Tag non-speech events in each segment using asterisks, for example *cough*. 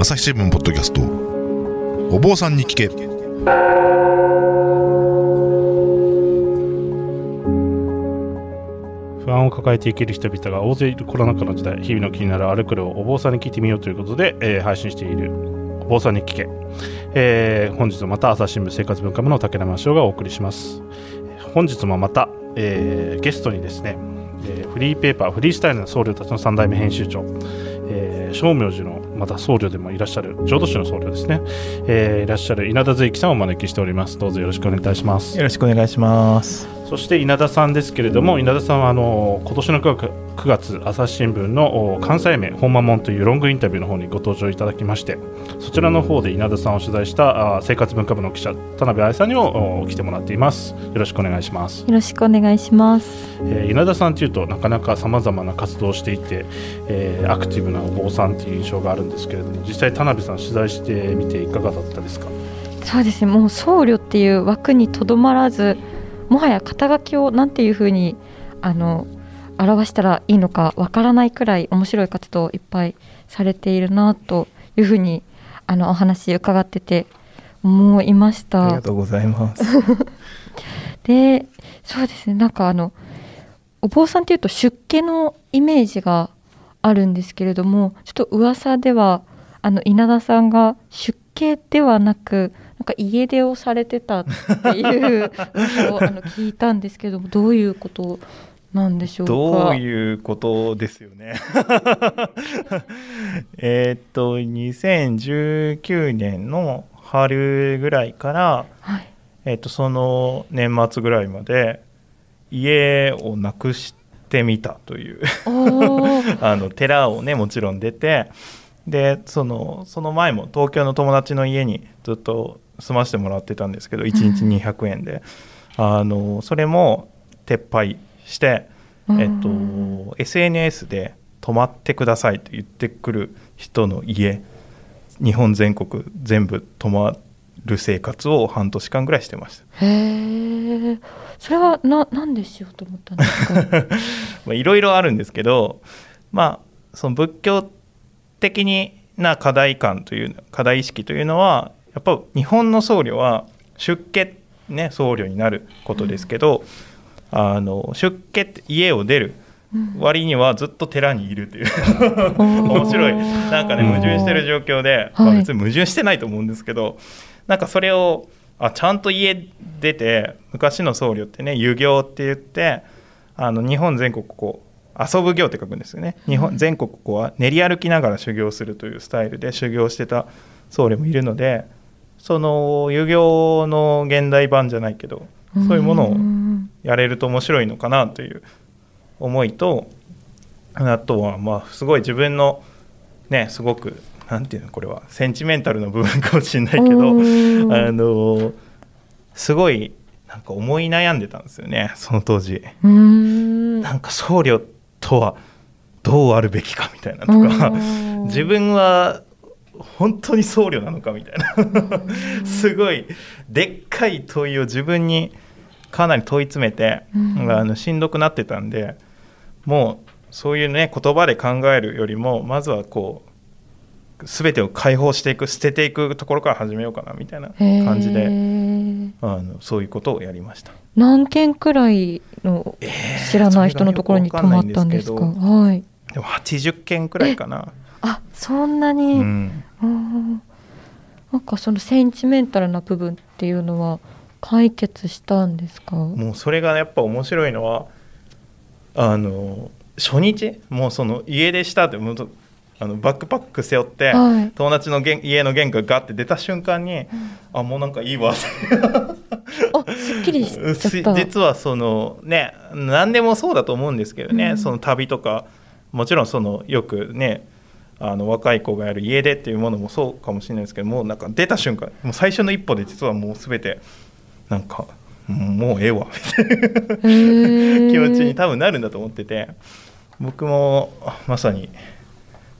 朝日新聞ポッドキャスト。お坊さんに聞け。不安を抱えて生きる人々が大勢いるコロナ禍の時代日々の気になるあれこれをお坊さんに聞いてみようということで、えー配信しているお坊さんに聞け、えー本日もまた朝日新聞生活文化部の竹生翔がお送りします。本日もまた、えーゲストにですね、えーフリーペーパーフリースタイルの僧侶たちの3代目編集長えー正明寺のまた僧侶でもいらっしゃる浄土宗の僧侶ですね、えーいらっしゃる稲田随樹さんをお招きしております。どうぞよろしくお願いいたします。よろしくお願いします。そして稲田さんですけれども稲田さんはあの今年の9月 ,9 月朝日新聞のお関西名本間門というロングインタビューの方にご登場いただきましてそちらの方で稲田さんを取材したあ生活文化部の記者田辺愛さんにもお来てもらっていますよろしくお願いします、よろしくお願いします。えー稲田さんというとなかなかさまざまな活動をしていて、えーアクティブなお坊さんという印象があるんですけれども実際田辺さん取材してみていかがだったですか？そうですね。もう僧侶っていう枠にとどまらず、もはや肩書きをなんていうふうにあの表したらいいのかわからないくらい面白い活動をいっぱいされているなというふうにあのお話伺ってて思いましたありが。とうございます。*laughs* でそうですねなんかあのお坊さんっていうと出家のイメージがあるんですけれどもちょっと噂ではあの稲田さんが出家ではなくか家出をされてたっていう噂をあの聞いたんですけどもどういうことなんでしょうか？どういうことですよね。*laughs* えーっと2019年の春ぐらいから、はい、えーっとその年末ぐらいまで家をなくしてみたという。*laughs* あの寺をねもちろん出てでそのその前も東京の友達の家にずっと住ませてもらってたんですけど1日200円で、あのそれも撤廃して、えっと、SNS で「泊まってください」と言ってくる人の家日本全国全部泊まる生活を半年間ぐらいしてました。へえそれはななんでしようと思ったんですか？*laughs* まあいろいろあるんですけど、まあ、その仏教的にな課題感という課題意識というのはやっぱ日本の僧侶は出家ね僧侶になることですけど、あの出家って家を出る割にはずっと寺にいるという。*laughs* 面白い。なんかねうん。矛盾してる状況で、はい。まあ、別に矛盾してないと思うんですけどなんかそれをあちゃんと家出て昔の僧侶ってね遊行って言ってあの日本全国こう遊ぶ行って書くんですよね。日本全国こう練り歩きながら修行するというスタイルで修行してた僧侶もいるのでその遊行の現代版じゃないけどそういうものをんやれると面白いのかなという思いとあとはまあすごい自分のねすごくなんていうのこれはセンチメンタルな部分かもしれないけどあのすごいなんか思い悩んでたんですよねその当時。なんか僧侶とはどうあるべきかみたいなとかうん。*laughs* 自分は本当に僧侶なのかみたいな *laughs* すごいでっかい問いを自分にかなり問い詰めて、うんあのしんどくなってたんでもうそういうね言葉で考えるよりもまずはこう全てを解放していく捨てていくところから始めようかなみたいな感じへでーあのそういうことをやりました。何件くらいの知らない人のところに泊まったんですか？それがよくわかんはい。でも80件くらいかな。あ、そんなうに。んうんなんかそのセンチメンタルな部分っていうのは解決したんですか？もうそれがやっぱ面白いのはあの初日もうその家出したってもうとあのバックパック背負って、はい。友達の玄家の玄関ガッて出た瞬間に、あもうなんかいいわ。ってあ、すっきりし。実はそのね何でもそうだと思うんですけどね、うん。その旅とかもちろんそのよくねあの若い子がやる家出っていうものもそうかもしれないですけどもうなんか出た瞬間もう最初の一歩で実はもう全てなんかもうええわみたいな。*laughs* 気持ちに多分なるんだと思ってて。僕もまさに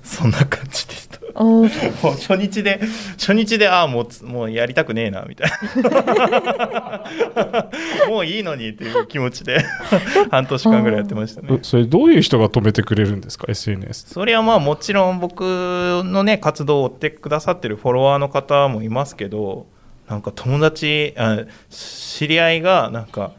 そんな感じでした。もう初日で初日でああもうつもうやりたくねえなみたいな。*laughs* もういいのにっていう気持ちで半年間ぐらいやってましたね。えそれどういう人が止めてくれるんですか？SNS それはまあもちろん僕のね活動を追ってくださってるフォロワーの方もいますけどなんか友達あ知り合いがなんか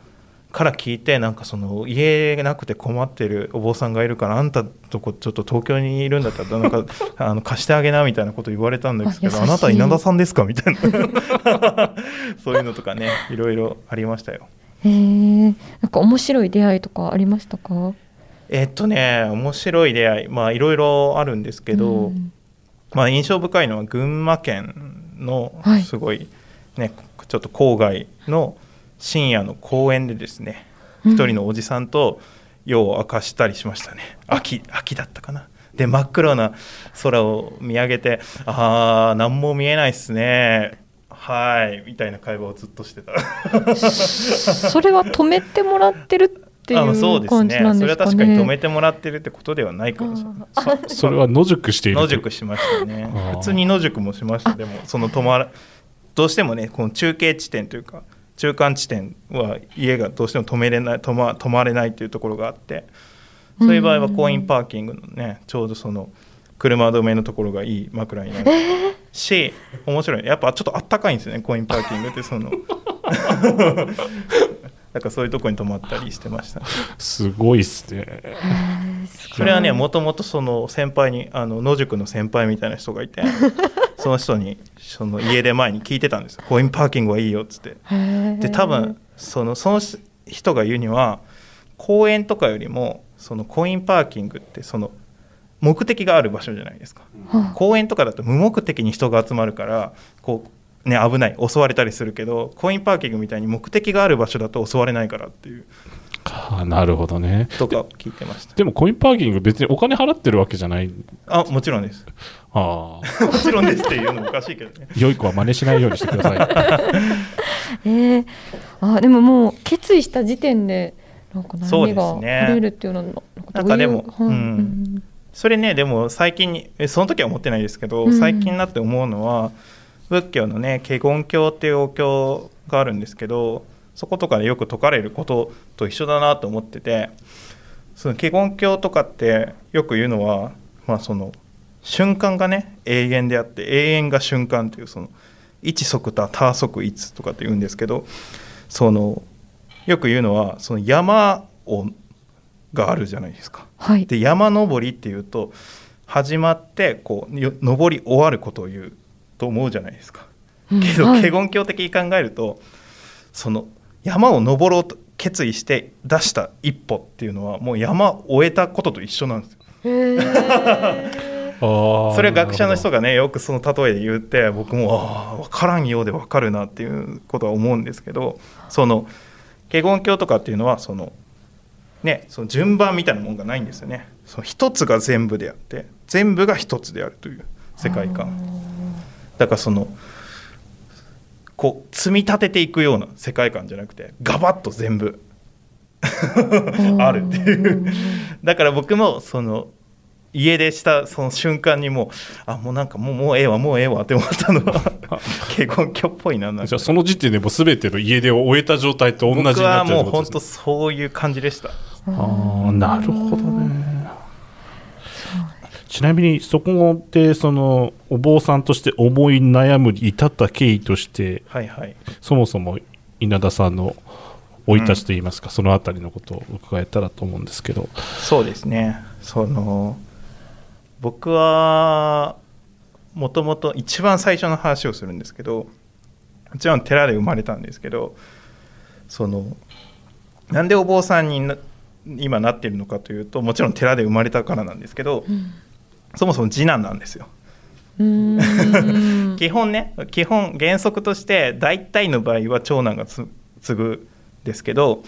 から聞いてなんかその家なくて困ってるお坊さんがいるからあんたとこちょっと東京にいるんだったらなんか *laughs* あの貸してあげなみたいなこと言われたんですけど *laughs* あなた稲田さんですか？みたいな。*laughs* そういうのとかねいろいろありましたよ。へえ。なんか面白い出会いとかありましたか？えっとね面白い出会いまあいろいろあるんですけど、うん。まあ、印象深いのは群馬県のはい。すごい、ねちょっと郊外の深夜の公園でですねうん。一人のおじさんと夜を明かしたりしましたね。秋秋だったかな。で真っ黒な空を見上げて「あー何も見えないっすね。はい」みたいな会話をずっとしてた。*laughs* それは止めてもらってるっていあそううですね。感じなんですかね。それは確かに止めてもらってるってことではないかもしれない。あ *laughs* それは野宿している野宿しましたね。普通に野宿もしました。でもその泊まらどうしてもねこの中継地点というか中間地点は家がどうしても止めれない泊ま泊まれないというところがあってそういう場合はコインパーキングのねちょうどその車止めのところがいい枕になる。し面白い。やっぱちょっとあったかいんですよねコインパーキングってその *laughs* だからそういうところに泊まったりしてましたね。すごいっすね。それはねもともとその先輩にあの野宿の先輩みたいな人がいて *laughs* その人にその家出前に聞いてたんですよ。コインパーキングはいいよっつって。で多分そのその人が言うには公園とかよりもそのコインパーキングってその目的がある場所じゃないですか。は公園とかだと無目的に人が集まるからこうね危ない。襲われたりするけどコインパーキングみたいに目的がある場所だと襲われないからっていう。あなるほどね。とか聞いてました。でもコインパーキング別にお金払ってるわけじゃない。あもちろんです。あ *laughs* もちろんですっていうのもおかしいけどね。あ良い子は真似しないようにしてください。*laughs* えー、あでももう決意した時点でなんかそうです悩みがね。取れるっていうのはなんかなんかでもどういうはいうん。それねでも最近にえその時は思ってないですけど、うん。最近になって思うのは仏教のね華厳教っていうお経があるんですけどそことかでよく説かれることと一緒だなと思っててその華厳経とかってよく言うのは、まあ、その瞬間がね永遠であって永遠が瞬間っていうその一即多多即一とかって言うんですけどそのよく言うのはその山をがあるじゃないですか。はいで山登りっていうと始まってこうよ登り終わることを言うと思うじゃないですか。うん。けど、はい。華厳教的に考えるとその山を登ろうと決意して出した一歩っていうのはもう山を終えたことと一緒なんですよ。*laughs* それは学者の人ががねよくその例えで言って僕もああ分からんようで分かるなっていうことは思うんですけどその華厳経とかっていうのはそのねその順番みたいなもんがないんですよね。その一つが全部であって全部が一つであるという世界観だからそのこう積み立てていくような世界観じゃなくてガバッと全部あるっていう。だから僕もその家出したその瞬間にもうあもうなんかもうもうええわもうええわって思ったのは華厳教っぽいなじゃあその時点でもう全ての家出を終えた状態と同じに僕はなっちゃうもう本当そういう感じでした。ああなるほど。ねちなみにそこでそのお坊さんとして思い悩むに至った経緯としてはいはい。そもそも稲田さんの生い立ちといいますか、そのあたりのことを伺えたらと思うんですけど。そうですね。その僕はもともと一番最初の話をするんですけどもちろん寺で生まれたんですけどそのなんでお坊さんにな今なってるのかというともちろん寺で生まれたからなんですけど、そもそも次男なんですよ。*laughs* 基本ね基本原則として大体の場合は長男がつ継ぐですけど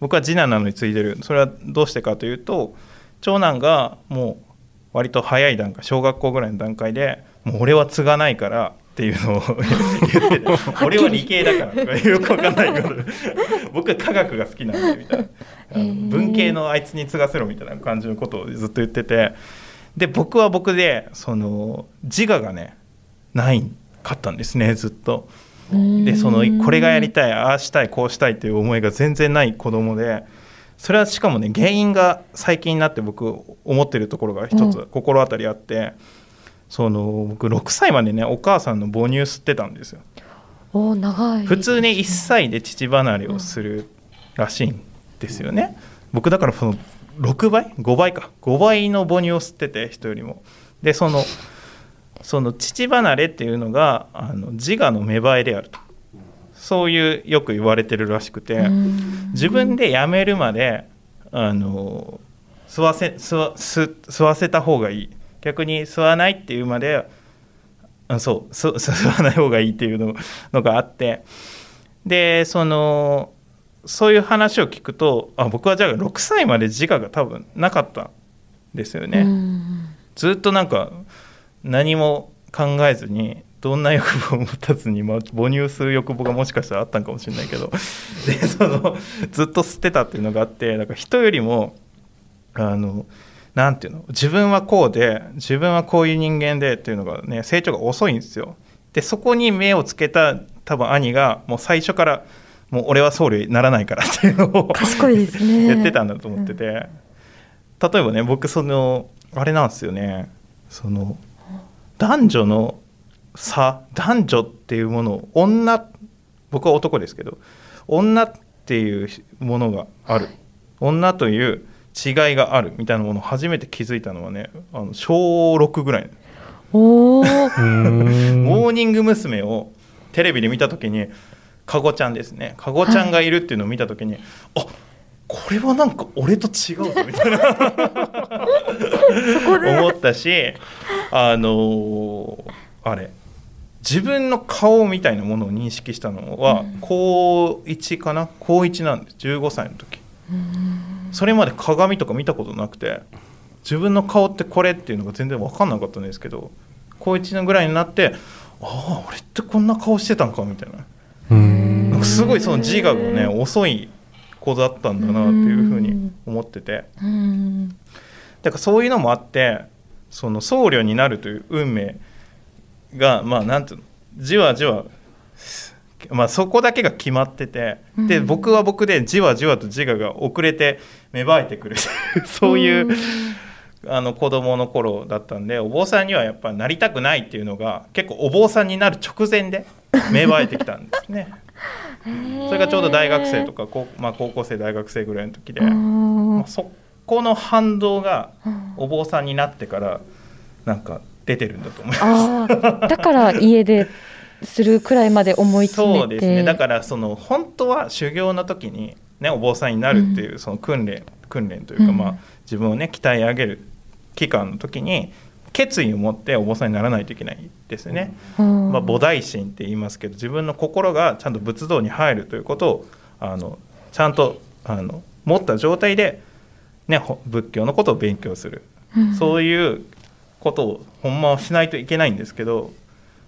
僕は次男なのに継いでる。それはどうしてかというと長男がもう割と早い段階小学校ぐらいの段階でもう俺は継がないからっていうのを *laughs* 言ってて俺は理系だからとかよくわかんないこと。*laughs* 僕は科学が好きなんでみたいな。文系のあいつに継がせろみたいな感じのことをずっと言っててで僕は僕でその自我がねないかったんですねずっと。でそのこれがやりたいああしたいこうしたいっていう思いが全然ない子供でそれはしかもね原因が最近になって僕思ってるところが一つ心当たりあって、その僕6歳までねお母さんの母乳吸ってたんですよ。お長い普通ね1歳で乳離れをするらしいんですよね。僕だからその6倍？5倍か。5倍の母乳を吸ってて人よりも。でそのその乳離れっていうのがあの自我の芽生えであると。そういうよく言われてるらしくて自分でやめるまであの吸わせ吸わ吸吸わせた方がいい。逆に吸わないっていうまであそう吸 *laughs* 吸わない方がいいっていうののがあって。でそのそういう話を聞くとあ僕はじゃあ6歳まで自我が多分なかったんですよね。ずっとなんか何も考えずにどんな欲望も持たずに、まあ、母乳吸う欲望がもしかしたらあったんかもしれないけど *laughs* でそのずっと吸ってたっていうのがあってだから人よりもあのなんていうの自分はこうで自分はこういう人間でっていうのがね成長が遅いんですよ。でそこに目をつけた多分兄がもう最初からもう俺は僧侶にならないからっていうのを賢いですね。*laughs* 言ってたんだと思ってて、例えばね僕そのあれなんですよね。その男女の差男女っていうものを女僕は男ですけど女っていうものがある。女という違いがあるみたいなものを初めて気づいたのはねあの小6ぐらい。お *laughs* モーニング娘。をテレビで見た時にかごちゃんですね。かごちゃんがいるっていうのを見た時に、あこれはなんか俺と違うぞみたいな。思ったしあのーあれ自分の顔みたいなものを認識したのは高1かな？高1なんです。15歳の時。それまで鏡とか見たことなくて自分の顔ってこれっていうのが全然分かんなかったんですけど高1のぐらいになってああ俺ってこんな顔してたんかみたいなすごいその自我がね遅い子だったんだなっていうふうに思ってて。うん。だからそういうのもあってその僧侶になるという運命がまあなんていうのじわじわまあそこだけが決まっててでうん。僕は僕でじわじわと自我が遅れて芽生えてくる。*laughs* そういうあの子供の頃だったんでお坊さんにはやっぱなりたくないっていうのが結構お坊さんになる直前で芽生えてきたんですね。それがちょうど大学生とか高,、まあ、高校生大学生ぐらいの時で、まあ、そこの反動がお坊さんになってからなんか出てるんだと思います。だから家でするくらいまで思いそうですね。だからその本当は修行の時に、ね、お坊さんになるっていうその訓練訓練というか、うん。まあ、自分をね鍛え上げる期間の時に決意を持ってお坊さんにならないといけないですよね。うん。まあ、菩提心って言いますけど自分の心がちゃんと仏道に入るということをあのちゃんとあの持った状態で、ね、ほ仏教のことを勉強する、うん。そういうことをほんまはしないといけないんですけど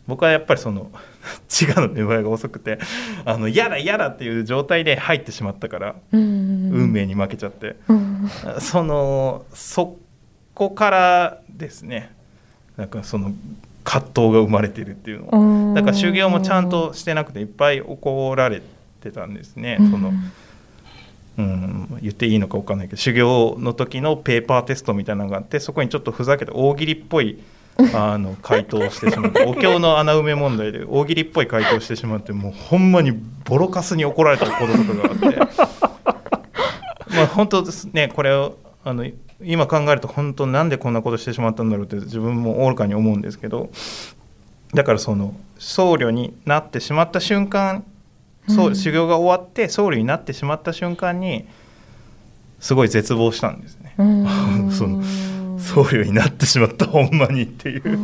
僕はやっぱりその *laughs* 自我の芽生えが遅くてあの嫌だ嫌だっていう状態で入ってしまったから、うん。運命に負けちゃって。うん。そのそこからですねなんかその葛藤が生まれてるっていうのをだから修行もちゃんとしてなくていっぱい怒られてたんですね、そのうん、言っていいのか分かんないけど。修行の時のペーパーテストみたいなのがあってそこにちょっとふざけた大喜利っぽい *laughs* あの回答をしてしまってお経の穴埋め問題で大喜利っぽい回答をしてしまってもうほんまにボロカスに怒られたこととかがあって。*laughs* まあ本当ですねこれをあの今考えると本当なんでこんなことしてしまったんだろうって自分も愚かに思うんですけどだからその僧侶になってしまった瞬間そううん修行が終わって僧侶になってしまった瞬間にすごい絶望したんですね。*laughs* 僧侶になってしまったほんまにっていう。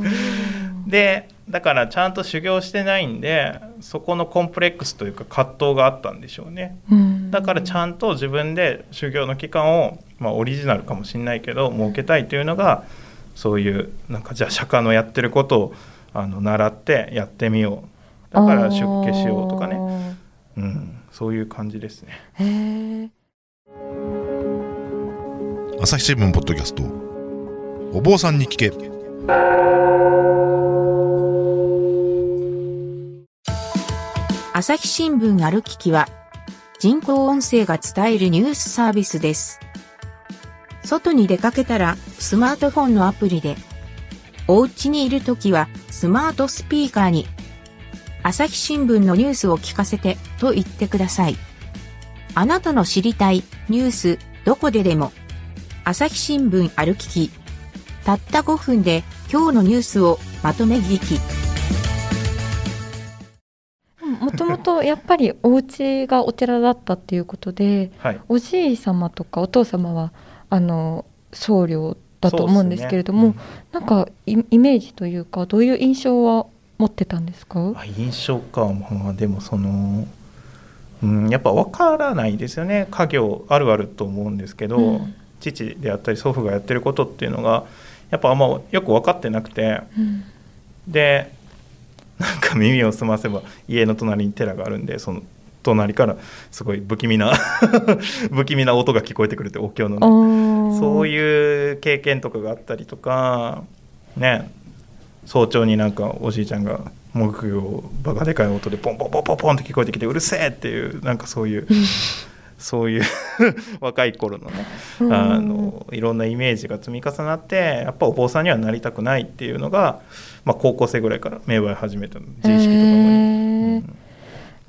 でだからちゃんと修行してないんでそこのコンプレックスというか葛藤があったんでしょうね。うん。だからちゃんと自分で修行の期間を、まあ、オリジナルかもしれないけど設けたいというのがそういうなんかじゃあ釈迦のやってることをあの習ってやってみよう。だから出家しようとかね、ねうん、そういう感じですね。朝日新聞ポッドキャスト。お坊さんに聞け朝日新聞ある聞きは人工音声が伝えるニュースサービスです。外に出かけたらスマートフォンのアプリで、お家にいるときはスマートスピーカーに朝日新聞のニュースを聞かせてと言ってください。あなたの知りたいニュースどこででも朝日新聞ある聞き。たった5分で今日のニュースをまとめ聞き。もともとやっぱりお家がお寺だったっていうことではい。おじい様とかお父様はあの僧侶だと思うんですけれども、そうですね。なんかイイメージというかどういう印象は持ってたんですか？あ印象か。まあでもその、うん、やっぱ分からないですよね。家業あるあると思うんですけど、うん。父であったり祖父がやってることっていうのがやっぱあんまよく分かってなくて。うん。でなんか耳を澄ませば家の隣に寺があるんでその隣からすごい不気味な *laughs* 不気味な音が聞こえてくるってお経のね。そういいう経験とかがあったりとかね。早朝になんかおじいちゃんが木魚をバカでかい音でポンポンポンポンポンって聞こえてきてうるせえっていうなんかそういうそういう *laughs* 若い頃のねうん。あのいろんなイメージが積み重なってやっぱお坊さんにはなりたくないっていうのが、まあ、高校生ぐらいから芽生え始めたの自意識とともに。へー。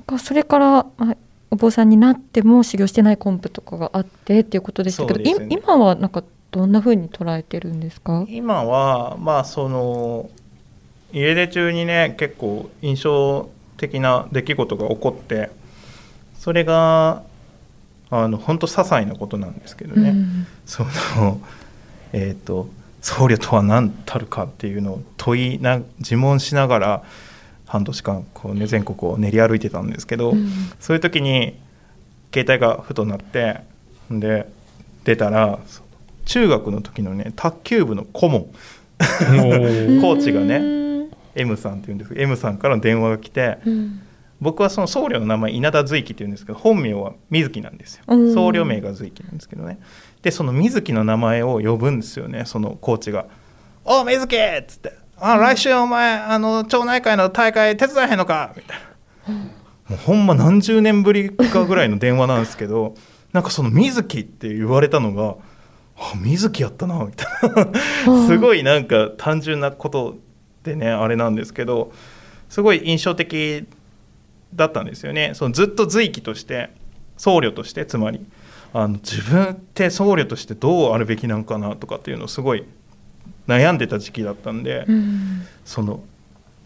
かそれから、まあ、お坊さんになっても修行してないコンプとかがあってっていうことでしたけど、ね。い今はなんかどんな風に捉えてるんですか？今はまあその家出中にね結構印象的な出来事が起こってそれがあの本当些細なことなんですけどね、うん。そのえっ、と僧侶とは何たるかっていうのを問いな自問しながら半年間こう、ね、全国を練り歩いてたんですけど、うん。そういう時に携帯がふとなってで出たらそ中学の時のね卓球部の顧問。コーチがねうん。M さんっていうんですけど M さんからの電話が来てうん僕はその僧侶の名前稲田随樹っていうんですけど本名は水木なんですよ。うん。僧侶名が随樹なんですけどね。でその水木の名前を呼ぶんですよねそのコーチが「おう水木!」っつって「あ来週お前あの町内会の大会手伝えへんのか?」みたいな。もうほんま何十年ぶりかぐらいの電話なんですけどなんかその水木って言われたのがあ水木やったなみたいな。すごいなんか単純なことでねあれなんですけどすごい印象的だったんですよねそのずっと随記として僧侶としてつまりあの自分って僧侶としてどうあるべきなんかなとかっていうのをすごい悩んでた時期だったんで、うんその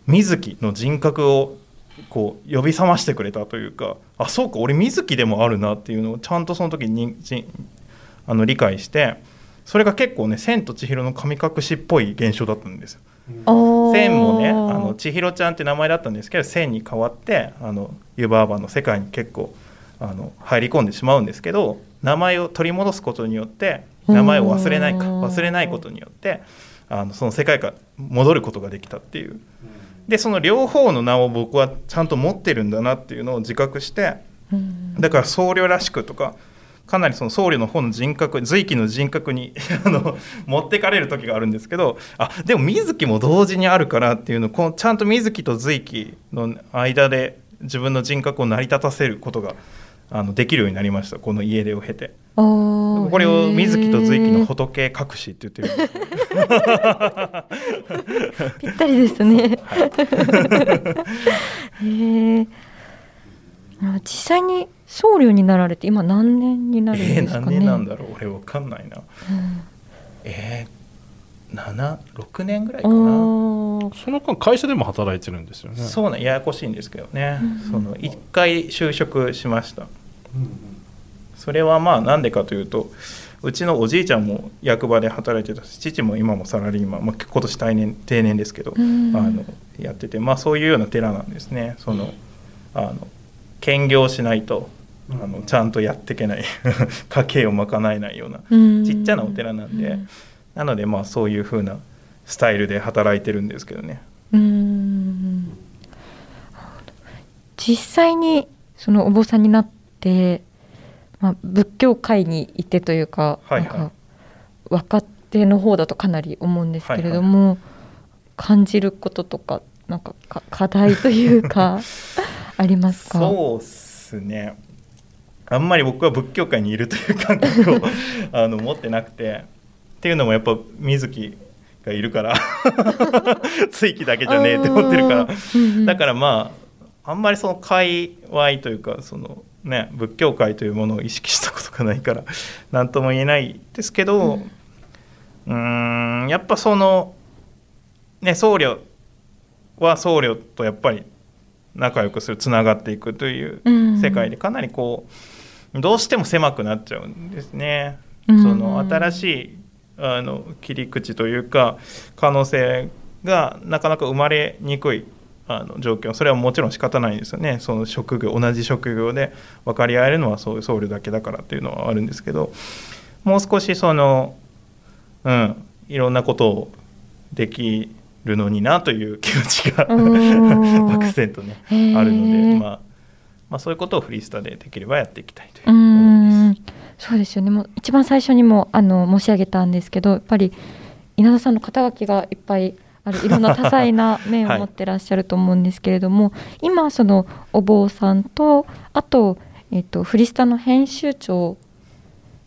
水木の人格をこう呼び覚ましてくれたというかあそうか俺水木でもあるなっていうのをちゃんとその時にじあの理解してそれが結構ね「千と千尋の神隠し」っぽい現象だったんですよ。千もねあの千尋ちゃんって名前だったんですけど千に変わってあの湯婆婆の世界に結構あの入り込んでしまうんですけど名前を取り戻すことによって名前を忘れないかうん。忘れないことによってあのその世界から戻ることができたっていう。でその両方の名を僕はちゃんと持ってるんだなっていうのを自覚してうん。だから僧侶らしくとかかなりその僧侶の方の人格随記の人格に *laughs* あの持ってかれる時があるんですけどあでも水木も同時にあるからっていうのをこのちゃんと水木と随記の間で自分の人格を成り立たせることがあのできるようになりました。この家出を経て。これを水木と随記の仏隠しって言ってる *laughs* ぴったりですね。はい。*laughs* へえ。あ実際に僧侶になられて今何年になるんえー、ですかね？何年なんだろう？俺わかんないな。うん。えー、76年ぐらいかあなー。その間会社でも働いてるんですよね。そうなんややこしいんですけどね、うん。その1回就職しました。それはまあなんでかというとうちのおじいちゃんも役場で働いてたし父も今もサラリーマン、まあ、今年定年定年ですけど、うん。あのやっててまあそういうような寺なんですね。そのあの兼業しないとあのちゃんとやっていけない。*laughs* 家計を賄えないようなうん。ちっちゃなお寺なんで、なのでまあそういう風なスタイルで働いてるんですけどね。うん。実際にそのお坊さんになって、まあ、仏教界にいてというか,、はいはい。なんか分かって手の方だとかなり思うんですけれども、感じることとかなんかか課題というか *laughs* ありますか？そうっすね。あんまり僕は仏教界にいるという感覚を *laughs* あの持ってなくて。っていうのもやっぱ水木がいるから *laughs* 追記だけじゃねえって思ってるから。だからまああんまりその界隈というかそのね仏教界というものを意識したことがないから何とも言えないですけどうーんやっぱそのね僧侶は僧侶とやっぱり仲良くするつながっていくという世界でかなりこうどうしても狭くなっちゃうんですね。うん。その新しいあの切り口というか可能性がなかなか生まれにくいあの状況。それはもちろん仕方ないんですよね。その職業同じ職業で分かり合えるのはそういう僧侶だけだからっていうのはあるんですけどもう少しそのうんいろんなことをできるのになという気持ちがうん。*laughs* 漠然とねあるので、まあ、まあそういうことをフリースタでできればやっていきたいというう思そうですよね。もう一番最初にもあの申し上げたんですけどやっぱり稲田さんの肩書きがいっぱいあるいろんな多彩な面を *laughs* 持ってらっしゃると思うんですけれども、今そのお坊さんとあと,、えっとフリスタの編集長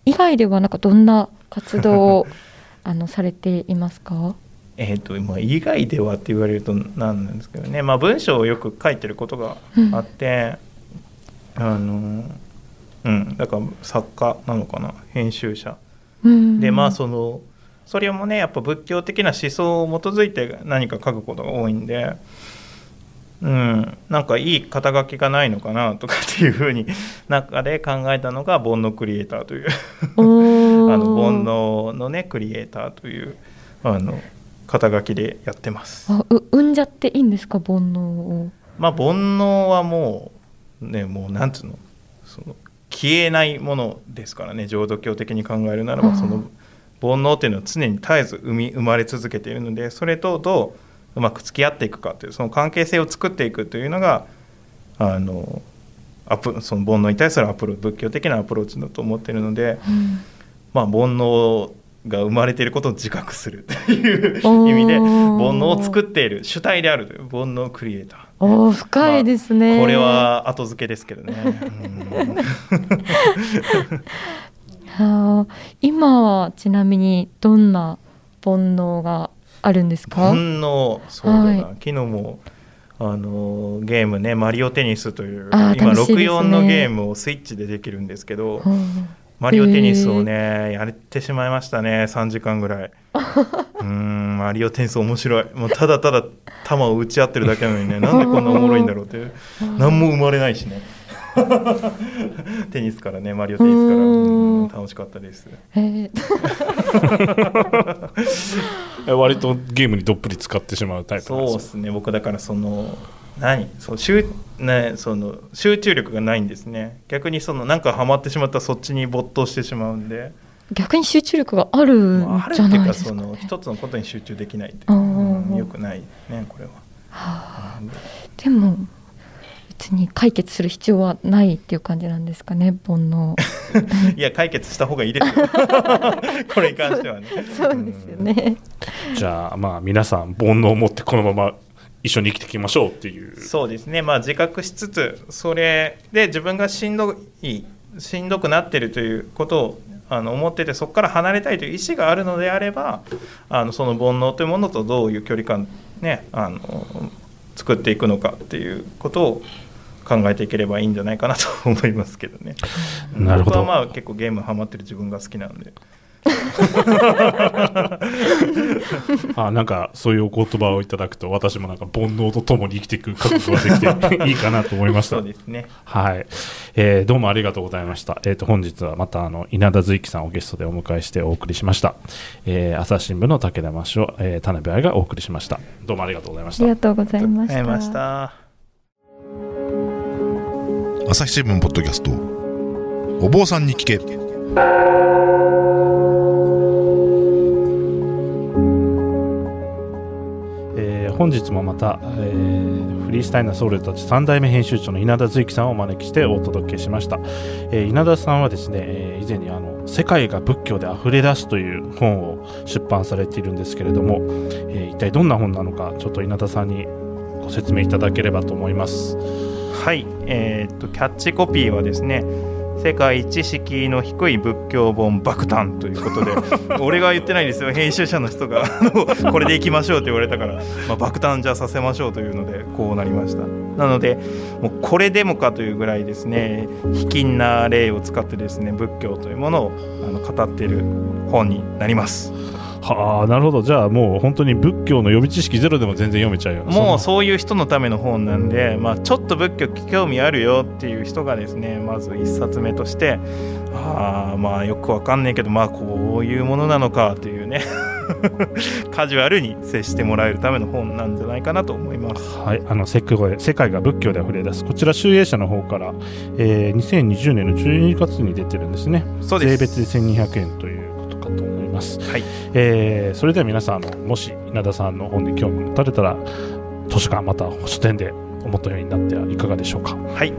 以外ではなんかどんな活動を *laughs* あのされていますか？えー、とまあ以外ではって言われるとなんなんですけどね、まあ、文章をよく書いてることがあって、あのうん。だから作家なのかな。編集者。うん。でまあそのそれもねやっぱ仏教的な思想を基づいて何か書くことが多いんでうん。なんかいい肩書きがないのかなとかっていうふうに *laughs* 中で考えたのが煩悩クリエイターという。*laughs* あの煩悩のねクリエイターというあの肩書きでやってます。あう産んじゃっていいんですか？煩悩を。まあ煩悩はもうねもうなんつうの？その消えないものですからね。浄土教的に考えるならばその煩悩っていうのは常に絶えず生み生まれ続けているのでそれとどううまく付き合っていくかというその関係性を作っていくというのがあのアプその煩悩に対するアプロ仏教的なアプローチだと思っているので、うん。まあ、煩悩が生まれていることを自覚する。*laughs* という意味で煩悩を作っている主体であるという煩悩クリエイター。おー深いですね、これは後付けですけどね。うん。は *laughs* あ今はちなみにどんな煩悩があるんですか？煩悩そうだな、はい。昨日もあのゲームねマリオテニスという今楽しいですね。64のゲームをスイッチでできるんですけどうんマリオテニスをねやってしまいましたね3時間ぐらい。*laughs* うーんマリオテニス面白い。もうただただ球を打ち合ってるだけなのにね *laughs* なんでこんなおもろいんだろうって何も生まれないしね。*laughs* テニスからねマリオテニスから。うん。うん楽しかったです。えー。え割とゲームにどっぷり使ってしまうタイプそうですね。僕だからその何そう集,、ね、その集中力がないんですね。逆にそのなんかハマってしまったらそっちに没頭してしまうんで、逆に集中力があるんまあ、あるじゃっていうかないですか、ねその一つのことに集中できないってあうんーよくないねこれは。はあ。うんでも別に解決する必要はないっていう感じなんですかね煩悩。*laughs* いや解決した方がいいですよ。*laughs* これに関してはね。そうですよね、じゃあまあ皆さん煩悩を持ってこのまま一緒に生きていきましょうっていうそうですね、まあ、自覚しつつそれで自分がしんどいしんどくなってるということをあの思っててそこから離れたいという意思があるのであればあのその煩悩というものとどういう距離感、ね、あの作っていくのかっていうことを考えていければいいんじゃないかなと思いますけどね。なるほど僕はまあ結構ゲームハマってる自分が好きなんで。*laughs* あなんかそういうお言葉をいただくと私もなんか煩悩とともに生きていく覚悟ができていいかなと思いましたそうですね。はい、えーどうもありがとうございました。えっ、と本日はまたあの稲田随樹さんをゲストでお迎えしてお送りしました。えー朝日新聞の武田真史を、えー田辺愛がお送りしました。どうもありがとうございましたありが。とうございましたありがとうございました。朝日新聞ポッドキャストお坊さんに聞け本日もまた、えーフリースタイルなソウルたち3代目編集長の稲田随樹さんをお招きしてお届けしました、えー稲田さんはですね、えー以前にあの「世界が仏教で溢れ出す」という本を出版されているんですけれども、え一体どんな本なのかちょっと稲田さんにご説明いただければと思います。はい、えーっとキャッチコピーはですね世界一敷居の低い仏教本爆誕ということで *laughs* 俺が言ってないですよ。編集者の人がこれでいきましょうって言われたから、まあ、爆誕じゃあさせましょうというのでこうなりました。なのでもうこれでもかというぐらいですね卑近な例を使ってですね仏教というものをあの語っている本になりますはあなるほど。じゃあもう本当に仏教の予備知識ゼロでも全然読めちゃうよもうそういう人のための本なんで、まあ、ちょっと仏教興味あるよっていう人がですねまず一冊目としてああまあよくわかんないけどまあこういうものなのかというね。*laughs* カジュアルに接してもらえるための本なんじゃないかなと思います。はい、あの世界世界が仏教で溢れ出す。こちら集英社の方から、えー2020年の12月に出てるんですね。そうです。税別で1200円というます、はい。えーそれでは皆さんもし稲田さんの本に興味を持たれたら図書館また書店でお求めになってはいかがでしょうか、はい、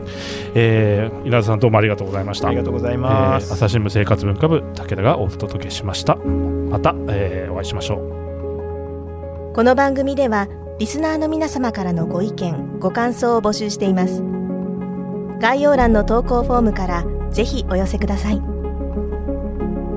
えー稲田さんどうもありがとうございました。ありがとうございます。えー朝日新聞生活文化部武田がお届けしました。また、えーお会いしましょう。この番組ではリスナーの皆様からのご意見ご感想を募集しています。概要欄の投稿フォームからぜひお寄せください